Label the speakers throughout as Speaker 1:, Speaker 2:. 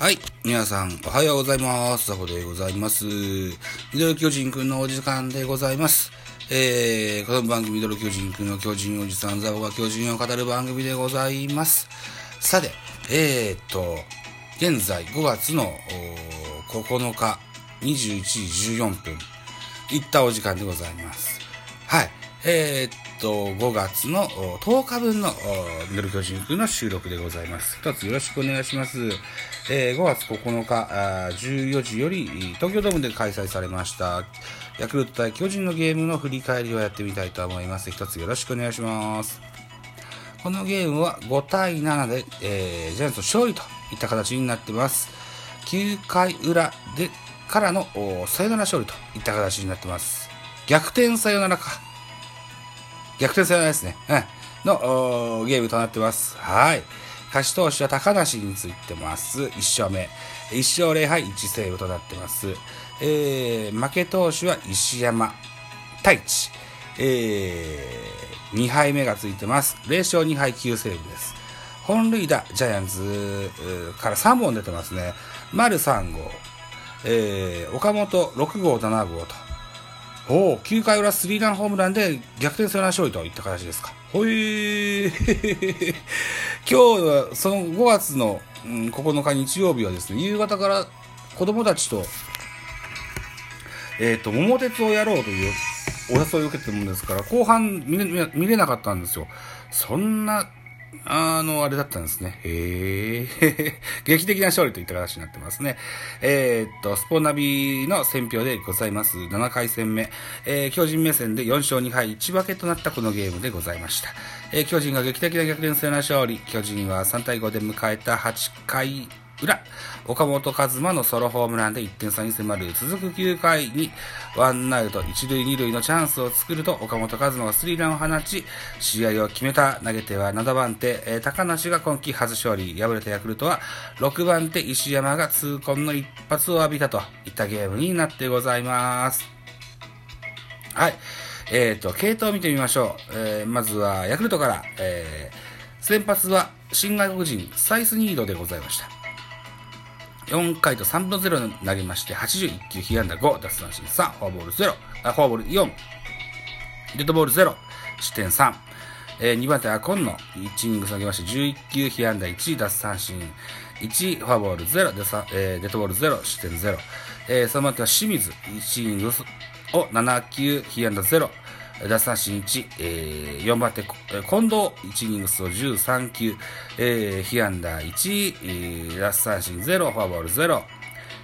Speaker 1: はい。皆さん、おはようございます。ザボでございます。ミドル巨人くんのお時間でございます。えー、この番組、ミドル巨人くんの巨人おじさん、ザボが巨人を語る番組でございます。さて、えーっと、現在5月の9日21時14分、いったお時間でございます。はい。えーっと、5月の10日分のおミル巨人くんの収録でございます。一つよろしくお願いします。えー5月9日あ14時より東京ドームで開催されましたヤクルト対巨人のゲームの振り返りをやってみたいと思います。一つよろしくお願いします。このゲームは5対7で、えージャイアンツの勝利といった形になってます。9回裏でからのおサヨナラ勝利といった形になってます。逆転サヨナラか。逆転サヨナラですね。うん。のゲームとなってます。はい。勝ち投手は高梨についてます。1勝目。1勝0敗1セーブとなってます。えー、負け投手は石山太一。えー、2敗目がついてます。0勝2敗9セーブです。本塁打、ジャイアンツから3本出てますね。丸3号。えー、岡本6号、7号と。おお、9回裏スリーランホームランで逆転サヨナラ勝利といった形ですか。ほい。今日は、その5月の、うん、9日日曜日はですね、夕方から子供たちと、えっ、と、桃鉄をやろうというお誘いを受けてるもんですから、後半見れ見れなかったんですよ。そんな、あの、あれだったんですね。へえ。劇的な勝利といった形になってますね。えーっと、スポナビの選評でございます。7回戦目。えー巨人目線で4勝2敗1分けとなったこのゲームでございました。えー巨人が劇的な逆転性の勝利。巨人は3対5で迎えた8回裏、岡本和真のソロホームランで1点差に迫る続く9回にワンアウト1塁2塁のチャンスを作ると岡本和真がスリーランを放ち試合を決めた。投げては7番手、高梨が今季初勝利。敗れたヤクルトは6番手石山が痛恨の一発を浴びたといったゲームになってございます。はい。えーと系統を見てみましょう、えーまずはヤクルトから、えー先発は新外国人サイスニードでございました。4回と3分0投げまして、81球、被安打5、奪三振3、フォアボール0、あフォアボール4、デッドボール0、失点3、えー2番手アコンの1イニング投げまして、11球、被安打1、奪三振1、フォアボール0、デえーデッドボール0、失点0、えー3番手は清水、1イニングを7球、被安打0、奪三振1、えー4番手、え近藤、1イニングスを13球、えー、被安打1、えー奪三振0、フォアボール0、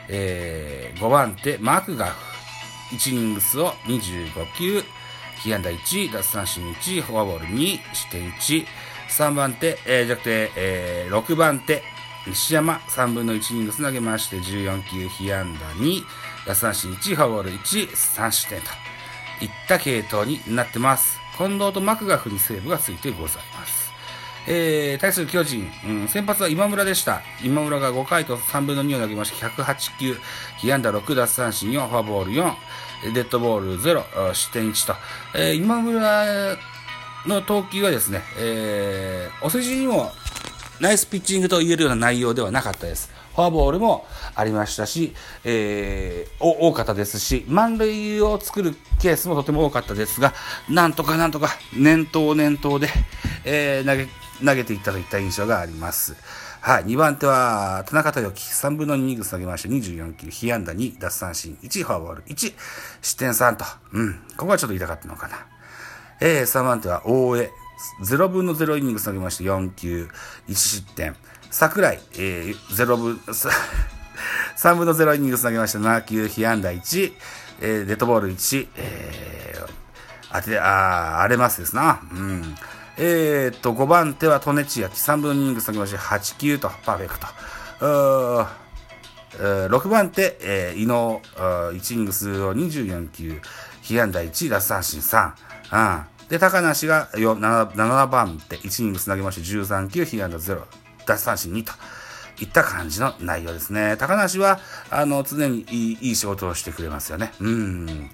Speaker 1: えー5番手、マクガフ、1イニングスを25球、被安打1、奪三振1、フォアボール2、失点1、3番手、えー、じゃなくて、えー6番手、西山、3分の1イニングス投げまして、14球、被安打2、奪三振1、フォアボール1、3失点と。いった系統になってます。近藤とマクガフにセーブがついてございます。えー、対する巨人、うん、先発は今村でした。今村が5回と3分の2を投げまして、108球、被安打6奪三振4、フォアボール4、デッドボール0、失点1と、えー、今村の投球はですね、えー、お世辞にもナイスピッチングと言えるような内容ではなかったです。フォアボールもありましたし、えー、お多かったですし、満塁を作るケースもとても多かったですが、なんとかなんとか念頭念頭で、えー投げ、投げていったといった印象があります。はい。2番手は、田中豊樹。3分の2イニグス投げまして、24球、被安打2、奪三振1、フォアボール1、失点3と。うん。ここはちょっと言いたかったのかな。えー、3番手は大江。0分の0イニングス投げまして4球、1失点。桜井、えー、0分、3 分の0イニングス投げまして7球、被安打1、えー、デッドボール1、えー、当て、あ荒れますですな。うん。えー、っと、5番手は利根千秋。3分の2イニングス投げまして8球と、パーフェクト。うー6番手、えー、伊野、1イニングスを24球、被安打1、奪三振3。うん。で、高梨が 7, 番手、1イニングス投げまして13球、被安打0、奪三振2と。いった感じの内容ですね。高梨は、あの、常にいい仕事をしてくれますよね。うん。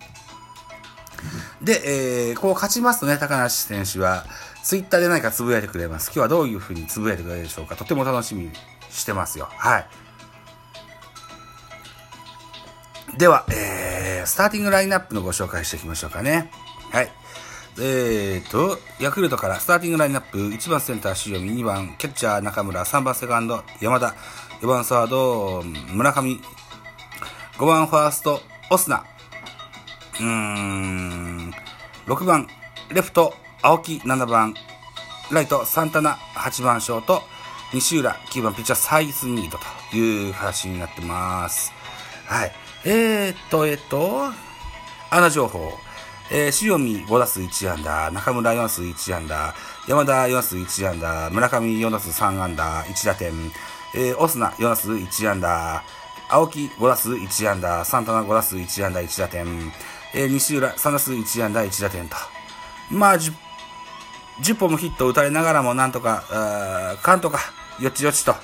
Speaker 1: で、えー、こう勝ちますとね、高梨選手は、ツイッターで何かつぶやいてくれます。今日はどういうふうにつぶやいてくれるでしょうか。とても楽しみにしてますよ。はい。では、えー、スターティングラインナップのご紹介していきましょうかね。はい。えーと、ヤクルトからスターティングラインナップ、1番センター塩見、2番キャッチャー中村、3番セカンド山田、4番サード村上、5番ファーストオスナ、うーん、6番レフト青木、7番ライトサンタナ、8番ショート西浦、9番ピッチャーサイスニードという話になってます。はい。えー、っと、えー、っと、穴情報。えー、塩見5打数1安打、中村4打数1安打、山田4打数1安打、村上4打数3安打、1打点、えー、オスナ4打数1安打、青木5打数1安打、サンタナ5打数1安打、1打点、えー、西浦3打数1安打、1打点と。まあ、10, 本もヒットを打たれながらも、なんとか、かんとか、よちよちと、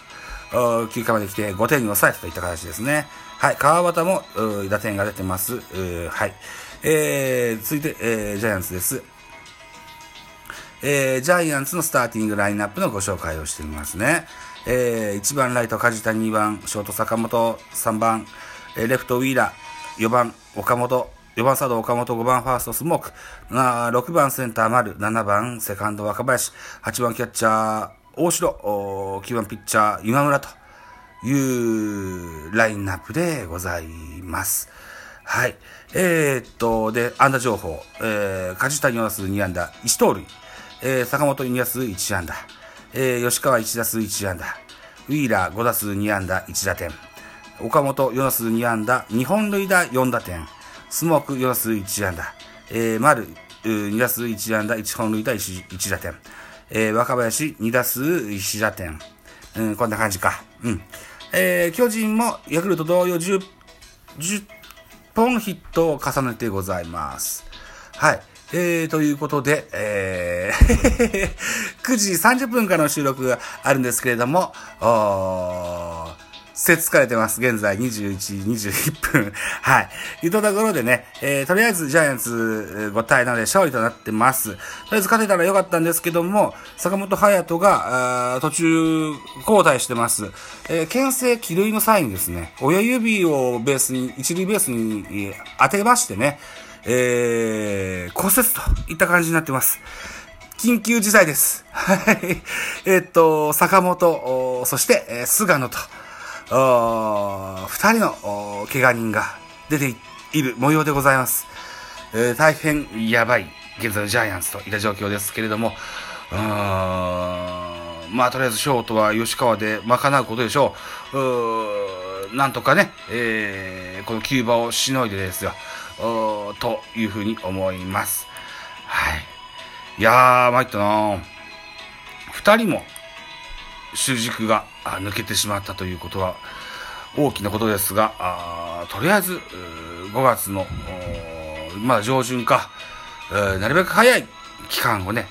Speaker 1: 9回まで来て5点に抑えたといった形ですね。はい、川端も、打点が出てます。はい。えー、続いて、えー、ジャイアンツです。えー、ジャイアンツのスターティングラインナップのご紹介をしてみますね。えー、1番ライト梶谷、2番ショート坂本、3番、えー、レフトウィーラー、4番岡本、4番サード岡本、5番ファーストスモーク、6番センター丸、7番セカンド若林、8番キャッチャー大城、9番ピッチャー今村というラインナップでございます。はい。えー、っと、で、安打情報。えー、梶谷4打数2安打、1盗塁。えー、坂本2打数1安打。えー、吉川1打数1安打。ウィーラー5打数2安打、1打点。岡本4打数2安打、2本塁打4打点。スモーク4打数1安打。えー、丸2打数1安打、1本塁打 1, 1打点。えー、若林2打数1打点。うん、こんな感じか。うん。えー、巨人もヤクルト同様10、10本ヒットを重ねてございます。はい。えー、ということで、えー 9時30分からの収録があるんですけれども、せつかれてます。現在21時、21分。はい。いうところでね、えー、とりあえずジャイアンツ5対7で勝利となってます。とりあえず勝てたらよかったんですけども、坂本隼人が、途中交代してます。えー、牽制気類の際にですね、親指をベースに、一塁ベースに当てましてね、えー、骨折といった感じになってます。緊急事態です。はい。えっと、坂本、そして、菅野と、二人の怪我人が出ている模様でございます。えー、大変やばい、現在のジャイアンツといった状況ですけれども、うんまあ、とりあえずショートは吉川で賄うことでしょう。うなんとかね、えー、このキューバをしのいでですよ、というふうに思います。はい。いやー、参ったな二人も、主軸が抜けてしまったということは大きなことですが、とりあえず5月の、まあ、上旬か、なるべく早い期間をね、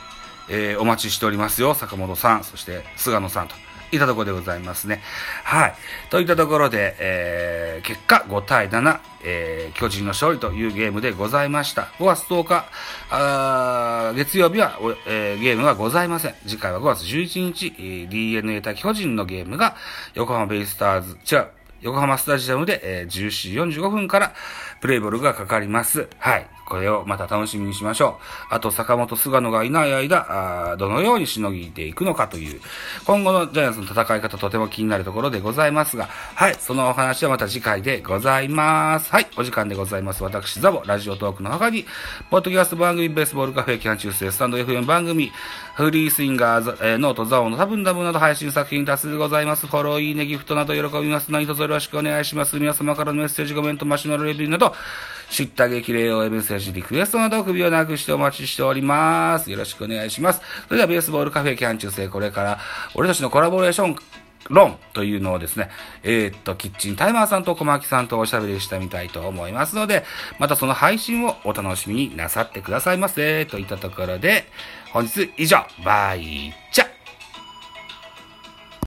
Speaker 1: えー、お待ちしておりますよ。坂本さん、そして菅野さんと。いたところでございますね。はい。といったところで、えー、結果5対7、えー、巨人の勝利というゲームでございました。5月10日、あ月曜日は、えー、ゲームはございません。次回は5月11日、え、DNA 対巨人のゲームが横浜ベイスターズ、違う、横浜スタジアムで、えー、14時45分からプレイボールがかかります。はい。これをまた楽しみにしましょう。あと、坂本菅野がいない間、あどのようにしのぎていくのかという、今後のジャイアンツの戦い方とても気になるところでございますが、はい、そのお話はまた次回でございます。はい、お時間でございます。私、ザボ、ラジオトークの他に、ポッドキャスト番組、ベースボールカフェ、キャン中世、ススタンド FM 番組、フリースインガーズ、えー、ノート、ザオの多分ダブなど配信作品多数でございます。フォロー、いいね、ギフトなど喜びますので、どうぞよろしくお願いします。皆様からのメッセージ、コメント、マシュマロレビューなど、知った激励をメッセージ、リクエストなど首をなくしてお待ちしております。よろしくお願いします。それではベースボールカフェキャン中世、これから俺たちのコラボレーション論というのをですね、えー、っと、キッチンタイマーさんと小牧さんとおしゃべりしてみたいと思いますので、またその配信をお楽しみになさってくださいませ。といったところで、本日以上、バイチャ